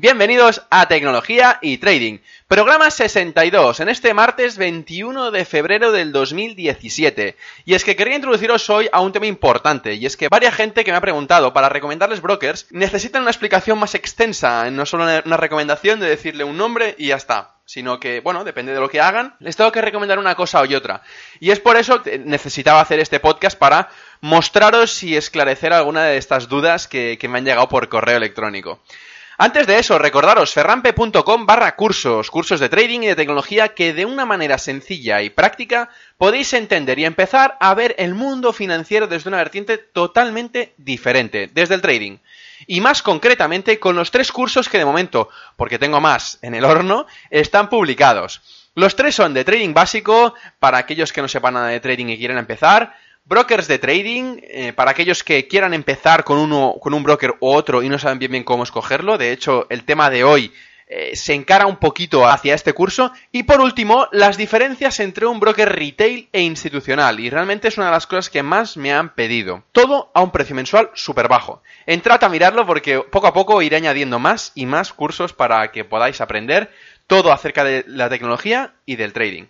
bienvenidos a Tecnología y Trading. Programa 62, en este martes 21 de febrero del 2017. Y es que quería introduciros hoy a un tema importante, y es que varias gente que me ha preguntado para recomendarles brokers necesitan una explicación más extensa, no solo una recomendación de decirle un nombre y ya está sino que, bueno, depende de lo que hagan, les tengo que recomendar una cosa o otra. Y es por eso que necesitaba hacer este podcast para mostraros y esclarecer alguna de estas dudas que, que me han llegado por correo electrónico. Antes de eso, recordaros ferrampe.com barra cursos, cursos de trading y de tecnología que de una manera sencilla y práctica podéis entender y empezar a ver el mundo financiero desde una vertiente totalmente diferente, desde el trading. Y más concretamente con los tres cursos que de momento, porque tengo más en el horno, están publicados. Los tres son de trading básico, para aquellos que no sepan nada de trading y quieren empezar, Brokers de trading, eh, para aquellos que quieran empezar con uno, con un broker u otro y no saben bien bien cómo escogerlo. De hecho, el tema de hoy eh, se encara un poquito hacia este curso. Y por último, las diferencias entre un broker retail e institucional. Y realmente es una de las cosas que más me han pedido. Todo a un precio mensual súper bajo. Entrad a mirarlo porque poco a poco iré añadiendo más y más cursos para que podáis aprender todo acerca de la tecnología y del trading.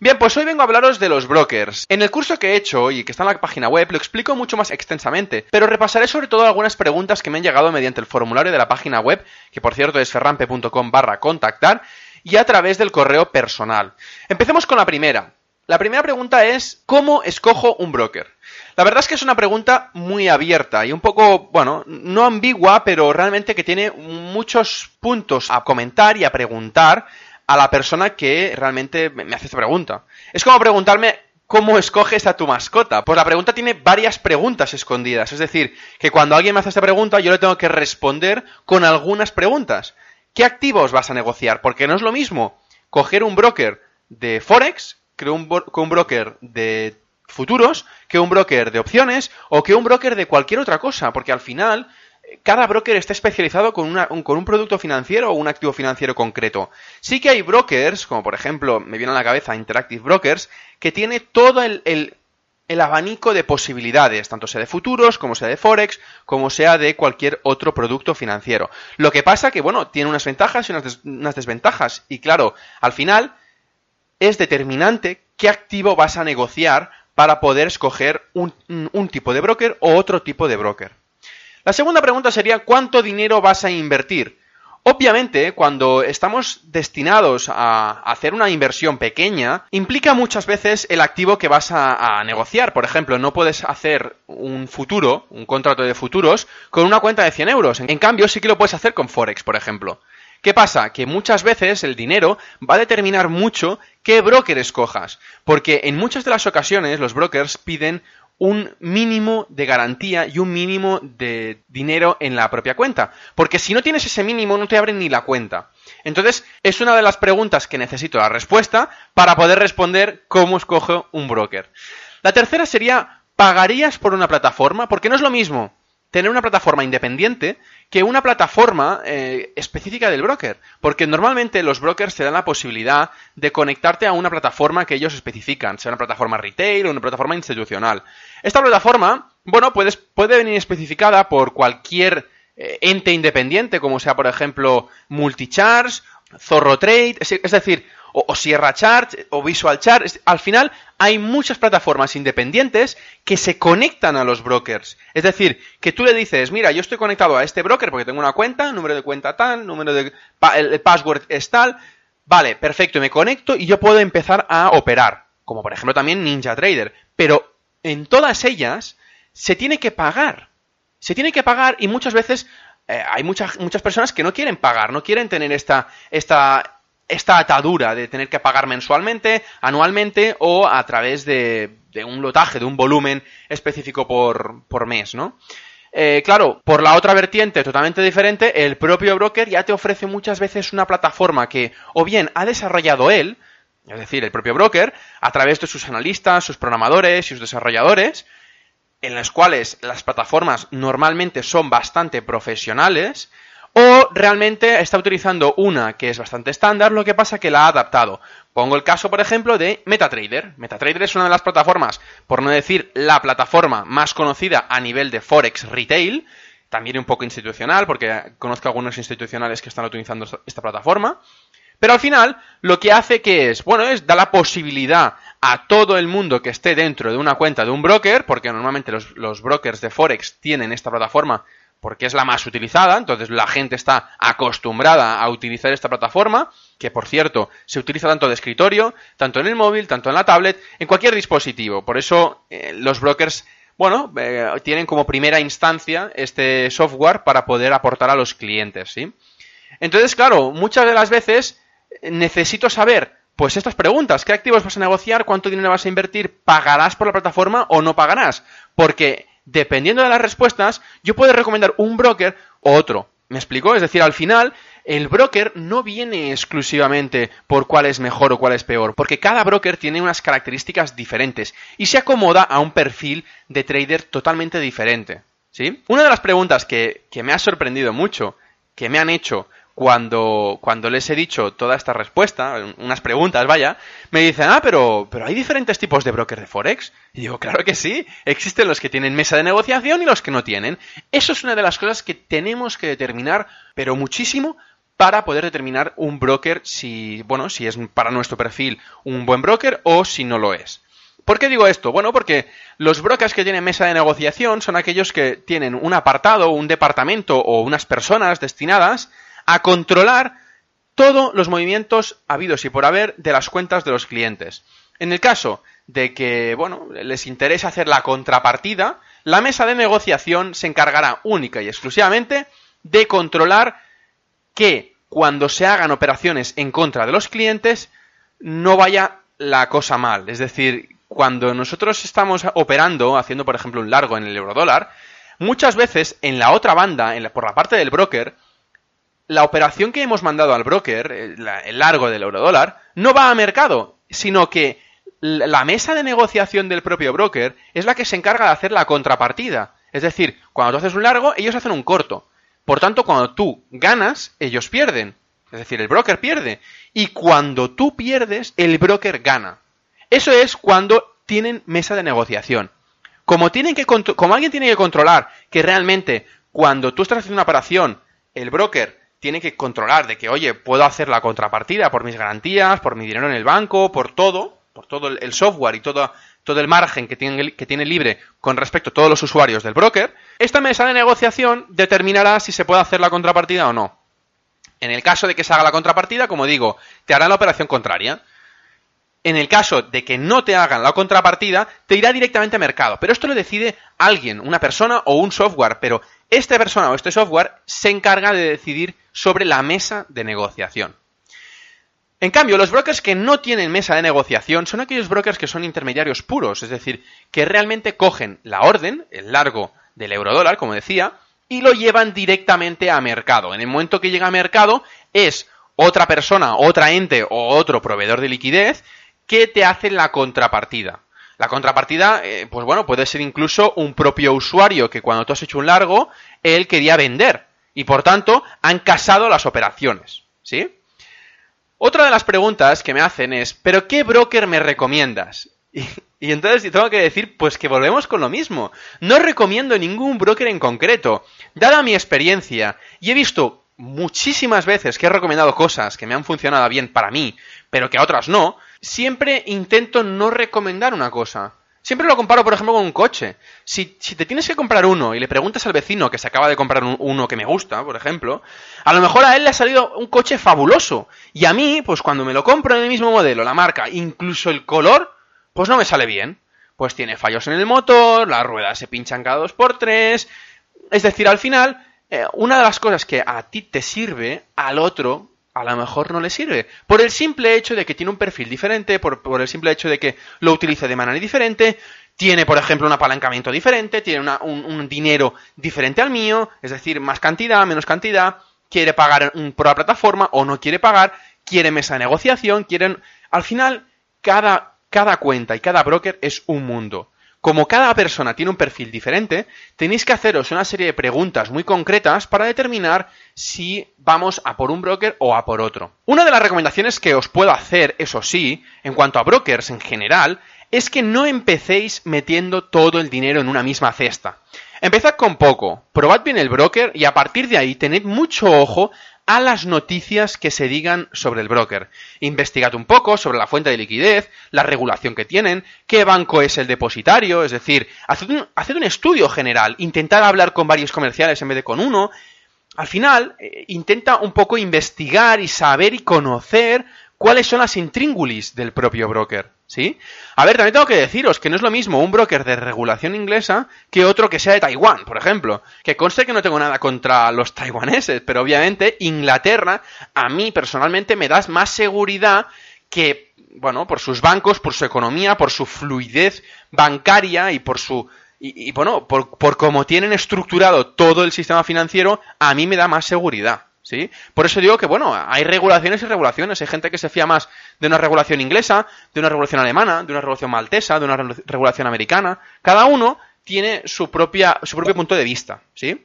Bien, pues hoy vengo a hablaros de los brokers. En el curso que he hecho y que está en la página web lo explico mucho más extensamente, pero repasaré sobre todo algunas preguntas que me han llegado mediante el formulario de la página web, que por cierto es ferrampe.com barra contactar, y a través del correo personal. Empecemos con la primera. La primera pregunta es, ¿cómo escojo un broker? La verdad es que es una pregunta muy abierta y un poco, bueno, no ambigua, pero realmente que tiene muchos puntos a comentar y a preguntar a la persona que realmente me hace esta pregunta. Es como preguntarme ¿Cómo escoges a tu mascota? Pues la pregunta tiene varias preguntas escondidas. Es decir, que cuando alguien me hace esta pregunta, yo le tengo que responder con algunas preguntas. ¿Qué activos vas a negociar? Porque no es lo mismo coger un broker de Forex que un, un broker de futuros, que un broker de opciones o que un broker de cualquier otra cosa. Porque al final cada broker está especializado con, un, con, un, producto financiero o un activo financiero concreto. Sí que hay brokers, como por ejemplo, me viene a la cabeza Interactive Brokers, que tiene todo el, el, abanico de posibilidades, tanto sea de futuros, como sea de Forex, como sea de cualquier otro producto financiero. Lo que pasa que, bueno, tiene unas ventajas y unas, unas desventajas. Y claro, al final es determinante qué activo vas a negociar para poder escoger un, tipo de broker o otro tipo de broker. La segunda pregunta sería ¿cuánto dinero vas a invertir? Obviamente, cuando estamos destinados a hacer una inversión pequeña, implica muchas veces el activo que vas a, negociar. Por ejemplo, no puedes hacer un futuro, un contrato de futuros, con una cuenta de 100 euros. En cambio, sí que lo puedes hacer con Forex, por ejemplo. ¿Qué pasa? Que muchas veces el dinero va a determinar mucho qué broker escojas. Porque en muchas de las ocasiones los brokers piden un mínimo de garantía y un mínimo de dinero en la propia cuenta. Porque si no tienes ese mínimo no te abren ni la cuenta. Entonces, es una de las preguntas que necesito la respuesta para poder responder cómo escojo un broker. La tercera sería, ¿pagarías por una plataforma? Porque no es lo mismo tener una plataforma independiente que una plataforma eh, específica del broker. Porque normalmente los brokers te dan la posibilidad de conectarte a una plataforma que ellos especifican, sea una plataforma retail o una plataforma institucional. Esta plataforma, bueno, puedes, puede venir especificada por cualquier eh, ente independiente, como sea, por ejemplo, Multicharge, Zorro Trade, es decir, o, Sierra Chart o Visual Chart. Al final hay muchas plataformas independientes que se conectan a los brokers. Es decir, que tú le dices, mira, yo estoy conectado a este broker porque tengo una cuenta, número de cuenta tal, número de el password es tal. Vale, perfecto, me conecto y yo puedo empezar a operar, como por ejemplo también Ninja Trader, pero en todas ellas se tiene que pagar. Se tiene que pagar y muchas veces eh, hay muchas, muchas personas que no quieren pagar, no quieren tener esta, esta, esta atadura de tener que pagar mensualmente, anualmente o a través de, un lotaje, de un volumen específico por, por mes, ¿no? Eh, claro, por la otra vertiente totalmente diferente, el propio broker ya te ofrece muchas veces una plataforma que o bien ha desarrollado él, es decir, el propio broker, a través de sus analistas, sus programadores y sus desarrolladores, en las cuales las plataformas normalmente son bastante profesionales, o realmente está utilizando una que es bastante estándar, lo que pasa que la ha adaptado. Pongo el caso, por ejemplo, de MetaTrader. MetaTrader es una de las plataformas, por no decir la plataforma más conocida a nivel de Forex Retail, también un poco institucional, porque conozco algunos institucionales que están utilizando esta plataforma. Pero al final, lo que hace que es, bueno, es da la posibilidad a todo el mundo que esté dentro de una cuenta de un broker, porque normalmente los, los brokers de Forex tienen esta plataforma porque es la más utilizada, entonces la gente está acostumbrada a utilizar esta plataforma, que por cierto se utiliza tanto de escritorio, tanto en el móvil, tanto en la tablet, en cualquier dispositivo. Por eso eh, los brokers, bueno, eh, tienen como primera instancia este software para poder aportar a los clientes, ¿sí? Entonces, claro, muchas de las veces necesito saber pues estas preguntas, ¿qué activos vas a negociar? ¿Cuánto dinero vas a invertir? ¿Pagarás por la plataforma o no pagarás? Porque dependiendo de las respuestas, yo puedo recomendar un broker o otro. ¿Me explico? Es decir, al final, el broker no viene exclusivamente por cuál es mejor o cuál es peor, porque cada broker tiene unas características diferentes y se acomoda a un perfil de trader totalmente diferente. ¿Sí? Una de las preguntas que, que me ha sorprendido mucho, que me han hecho cuando, cuando les he dicho toda esta respuesta, unas preguntas, vaya, me dicen, ah, pero, pero hay diferentes tipos de brokers de Forex. Y digo, claro que sí, existen los que tienen mesa de negociación y los que no tienen. Eso es una de las cosas que tenemos que determinar, pero muchísimo, para poder determinar un broker si, bueno, si es para nuestro perfil un buen broker o si no lo es. ¿Por qué digo esto? Bueno, porque los brokers que tienen mesa de negociación son aquellos que tienen un apartado, un departamento o unas personas destinadas a controlar todos los movimientos habidos y por haber de las cuentas de los clientes. En el caso de que, bueno, les interese hacer la contrapartida, la mesa de negociación se encargará única y exclusivamente de controlar que cuando se hagan operaciones en contra de los clientes no vaya la cosa mal. Es decir, cuando nosotros estamos operando, haciendo por ejemplo un largo en el eurodólar, muchas veces en la otra banda, por la parte del broker, la operación que hemos mandado al broker, el largo del eurodólar, no va a mercado, sino que la mesa de negociación del propio broker es la que se encarga de hacer la contrapartida. Es decir, cuando tú haces un largo, ellos hacen un corto. Por tanto, cuando tú ganas, ellos pierden. Es decir, el broker pierde. Y cuando tú pierdes, el broker gana. Eso es cuando tienen mesa de negociación. Como, tienen que, como alguien tiene que controlar que realmente cuando tú estás haciendo una operación, el broker tiene que controlar de que, oye, puedo hacer la contrapartida por mis garantías, por mi dinero en el banco, por todo, por todo el software y todo, todo el margen que tiene, que tiene libre con respecto a todos los usuarios del broker, esta mesa de negociación determinará si se puede hacer la contrapartida o no. En el caso de que se haga la contrapartida, como digo, te hará la operación contraria. En el caso de que no te hagan la contrapartida, te irá directamente a mercado. Pero esto lo decide alguien, una persona o un software. Pero esta persona o este software se encarga de decidir sobre la mesa de negociación. En cambio, los brokers que no tienen mesa de negociación son aquellos brokers que son intermediarios puros, es decir, que realmente cogen la orden, el largo del eurodólar, como decía, y lo llevan directamente a mercado. En el momento que llega a mercado es otra persona, otra ente o otro proveedor de liquidez que te hacen la contrapartida. La contrapartida, eh, pues bueno, puede ser incluso un propio usuario que cuando tú has hecho un largo, él quería vender y por tanto han casado las operaciones, ¿sí? Otra de las preguntas que me hacen es, ¿pero qué broker me recomiendas? Y, entonces tengo que decir, pues que volvemos con lo mismo. No recomiendo ningún broker en concreto. Dada mi experiencia, y he visto muchísimas veces que he recomendado cosas que me han funcionado bien para mí, pero que a otras no, siempre intento no recomendar una cosa. Siempre lo comparo, por ejemplo, con un coche. Si, te tienes que comprar uno y le preguntas al vecino que se acaba de comprar uno que me gusta, por ejemplo, a lo mejor a él le ha salido un coche fabuloso. Y a mí, pues cuando me lo compro en el mismo modelo, la marca, incluso el color, pues no me sale bien. Pues tiene fallos en el motor, las ruedas se pinchan cada dos por tres. Es decir, al final, eh, una de las cosas que a ti te sirve, al otro a lo mejor no le sirve. Por el simple hecho de que tiene un perfil diferente, por, el simple hecho de que lo utilice de manera diferente, tiene, por ejemplo, un apalancamiento diferente, tiene un, dinero diferente al mío, es decir, más cantidad, menos cantidad, quiere pagar por la plataforma o no quiere pagar, quiere mesa de negociación, quieren... Al final, cada, cada cuenta y cada broker es un mundo. Como cada persona tiene un perfil diferente, tenéis que haceros una serie de preguntas muy concretas para determinar si vamos a por un broker o a por otro. Una de las recomendaciones que os puedo hacer, eso sí, en cuanto a brokers en general, es que no empecéis metiendo todo el dinero en una misma cesta. Empezad con poco, probad bien el broker y a partir de ahí tened mucho ojo a las noticias que se digan sobre el broker. Investigad un poco sobre la fuente de liquidez, la regulación que tienen, qué banco es el depositario, es decir, haced un, estudio general, intentad hablar con varios comerciales en vez de con uno. Al final, eh, intenta un poco investigar y saber y conocer cuáles son las intríngulis del propio broker. ¿Sí? A ver, también tengo que deciros que no es lo mismo un broker de regulación inglesa que otro que sea de Taiwán, por ejemplo. Que conste que no tengo nada contra los taiwaneses, pero obviamente Inglaterra a mí personalmente me da más seguridad que, bueno, por sus bancos, por su economía, por su fluidez bancaria y por su... Y, bueno, por, por cómo tienen estructurado todo el sistema financiero, a mí me da más seguridad. ¿Sí? Por eso digo que, bueno, hay regulaciones y regulaciones. Hay gente que se fía más de una regulación inglesa, de una regulación alemana, de una regulación maltesa, de una regulación americana. Cada uno tiene su, propia, su propio punto de vista, ¿sí?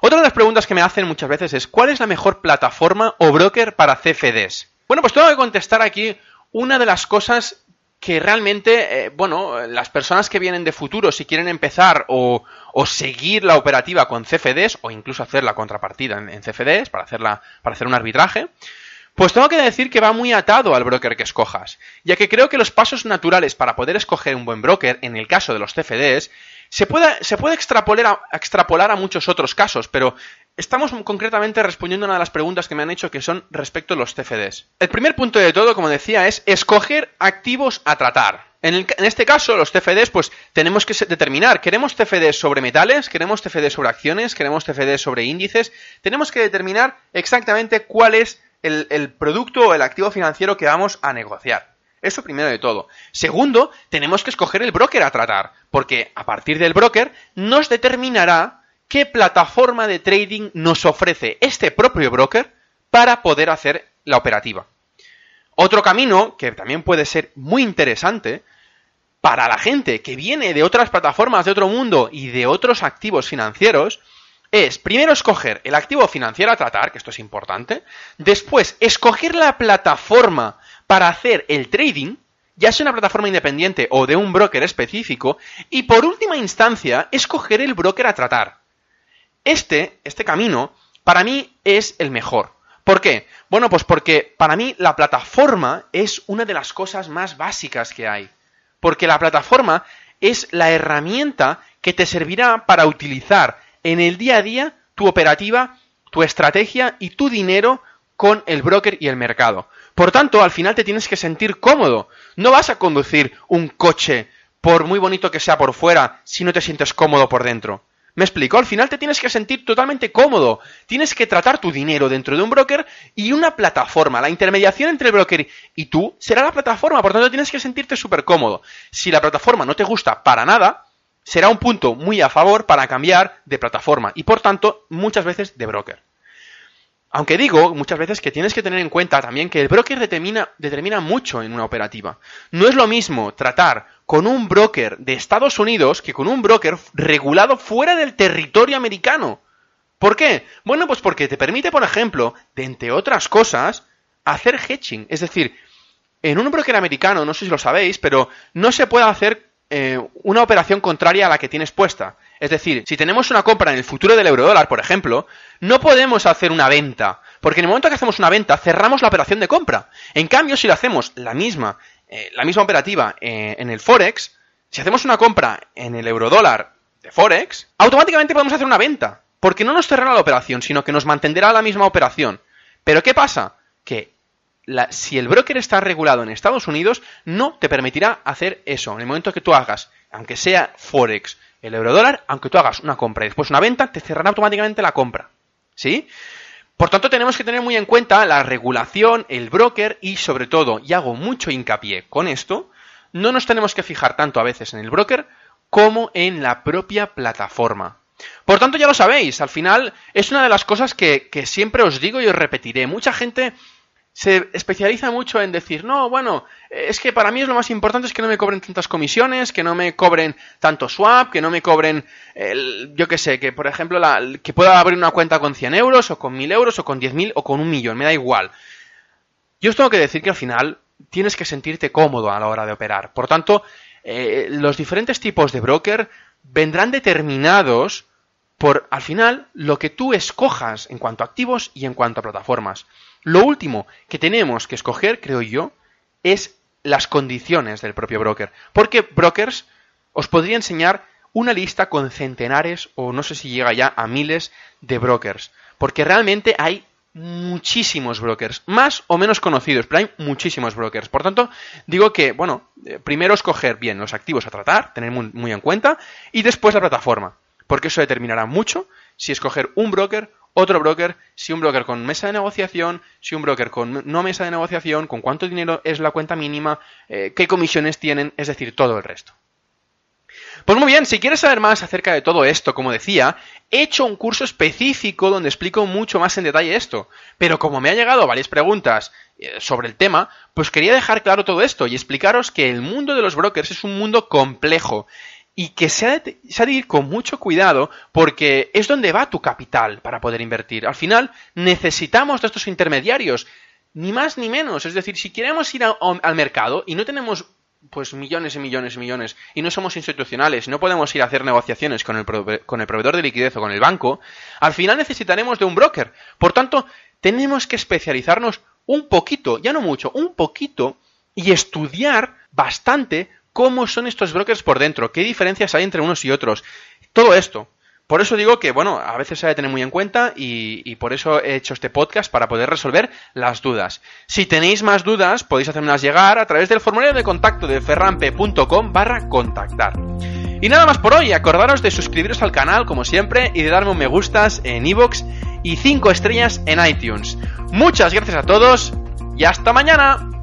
Otra de las preguntas que me hacen muchas veces es, ¿cuál es la mejor plataforma o broker para CFDs? Bueno, pues tengo que contestar aquí una de las cosas que realmente, eh, bueno, las personas que vienen de futuro, si quieren empezar o, seguir la operativa con CFDs o incluso hacer la contrapartida en, CFDs para, hacerla, para hacer un arbitraje, pues tengo que decir que va muy atado al broker que escojas, ya que creo que los pasos naturales para poder escoger un buen broker, en el caso de los CFDs, se puede, se puede extrapolar, extrapolar a muchos otros casos, pero estamos concretamente respondiendo a una de las preguntas que me han hecho que son respecto a los CFDs. El primer punto de todo, como decía, es escoger activos a tratar. En, este caso, los CFDs, pues tenemos que determinar, ¿queremos CFDs sobre metales? ¿Queremos CFDs sobre acciones? ¿Queremos CFDs sobre índices? Tenemos que determinar exactamente cuál es el, producto o el activo financiero que vamos a negociar. Eso primero de todo. Segundo, tenemos que escoger el broker a tratar, porque a partir del broker nos determinará qué plataforma de trading nos ofrece este propio broker para poder hacer la operativa. Otro camino, que también puede ser muy interesante, para la gente que viene de otras plataformas de otro mundo y de otros activos financieros, es primero escoger el activo financiero a tratar, que esto es importante, después escoger la plataforma para hacer el trading, ya sea una plataforma independiente o de un broker específico, y por última instancia, escoger el broker a tratar. Este, este camino, para mí es el mejor. ¿Por qué? Bueno, pues porque para mí la plataforma es una de las cosas más básicas que hay. Porque la plataforma es la herramienta que te servirá para utilizar en el día a día tu operativa, tu estrategia y tu dinero con el broker y el mercado. Por tanto, al final te tienes que sentir cómodo. No vas a conducir un coche, por muy bonito que sea por fuera, si no te sientes cómodo por dentro. ¿Me explico? Al final te tienes que sentir totalmente cómodo. Tienes que tratar tu dinero dentro de un broker y una plataforma. La intermediación entre el broker y tú será la plataforma. Por tanto, tienes que sentirte súper cómodo. Si la plataforma no te gusta para nada, será un punto muy a favor para cambiar de plataforma y por tanto muchas veces de broker. Aunque digo muchas veces que tienes que tener en cuenta también que el broker determina, determina mucho en una operativa. No es lo mismo tratar con un broker de Estados Unidos que con un broker regulado fuera del territorio americano. ¿Por qué? Bueno, pues porque te permite, por ejemplo, de entre otras cosas, hacer hedging. Es decir, en un broker americano, no sé si lo sabéis, pero no se puede hacer eh, una operación contraria a la que tienes puesta. Es decir, si tenemos una compra en el futuro del eurodólar, por ejemplo, no podemos hacer una venta, porque en el momento que hacemos una venta cerramos la operación de compra. En cambio, si lo hacemos la misma, eh, la misma operativa eh, en el forex, si hacemos una compra en el eurodólar de Forex, automáticamente podemos hacer una venta. Porque no nos cerrará la operación, sino que nos mantendrá la misma operación. Pero ¿qué pasa? Que si el broker está regulado en Estados Unidos, no te permitirá hacer eso. En el momento que tú hagas, aunque sea Forex, el eurodólar, aunque tú hagas una compra y después una venta, te cerrará automáticamente la compra. ¿Sí? Por tanto, tenemos que tener muy en cuenta la regulación, el broker y sobre todo, y hago mucho hincapié con esto, no nos tenemos que fijar tanto a veces en el broker como en la propia plataforma. Por tanto, ya lo sabéis, al final es una de las cosas que, siempre os digo y os repetiré. Mucha gente se especializa mucho en decir, no, bueno, es que para mí es lo más importante es que no me cobren tantas comisiones, que no me cobren tanto swap, que no me cobren, el, yo qué sé, que por ejemplo, la, que pueda abrir una cuenta con 100 euros, o con 1000 euros, o con 10.000, o con un millón, me da igual. Yo os tengo que decir que al final tienes que sentirte cómodo a la hora de operar. Por tanto, eh, los diferentes tipos de broker vendrán determinados por, al final, lo que tú escojas en cuanto a activos y en cuanto a plataformas. Lo último que tenemos que escoger, creo yo, es las condiciones del propio broker. Porque brokers os podría enseñar una lista con centenares o no sé si llega ya a miles de brokers. Porque realmente hay muchísimos brokers, más o menos conocidos, pero hay muchísimos brokers. Por tanto, digo que, bueno, eh, primero escoger bien los activos a tratar, tener muy, muy en cuenta, y después la plataforma. Porque eso determinará mucho si escoger un broker otro broker, si un broker con mesa de negociación, si un broker con no mesa de negociación, con cuánto dinero es la cuenta mínima, eh, qué comisiones tienen, es decir, todo el resto. Pues muy bien, si quieres saber más acerca de todo esto, como decía, he hecho un curso específico donde explico mucho más en detalle esto. Pero como me han llegado varias preguntas eh, sobre el tema, pues quería dejar claro todo esto y explicaros que el mundo de los brokers es un mundo complejo y que se ha, de, ir con mucho cuidado porque es donde va tu capital para poder invertir. Al final necesitamos de estos intermediarios, ni más ni menos. Es decir, si queremos ir al mercado y no tenemos pues millones y millones y millones y no somos institucionales, no podemos ir a hacer negociaciones con el, con el proveedor de liquidez o con el banco, al final necesitaremos de un broker. Por tanto, tenemos que especializarnos un poquito, ya no mucho, un poquito y estudiar bastante cómo son estos brokers por dentro, qué diferencias hay entre unos y otros. Todo esto. Por eso digo que, bueno, a veces se debe tener muy en cuenta y, por eso he hecho este podcast para poder resolver las dudas. Si tenéis más dudas, podéis hacérmelas llegar a través del formulario de contacto de ferrampe.com barra contactar. Y nada más por hoy, acordaros de suscribiros al canal como siempre y de darme un me gustas en iVoox y 5 estrellas en iTunes. Muchas gracias a todos y hasta mañana.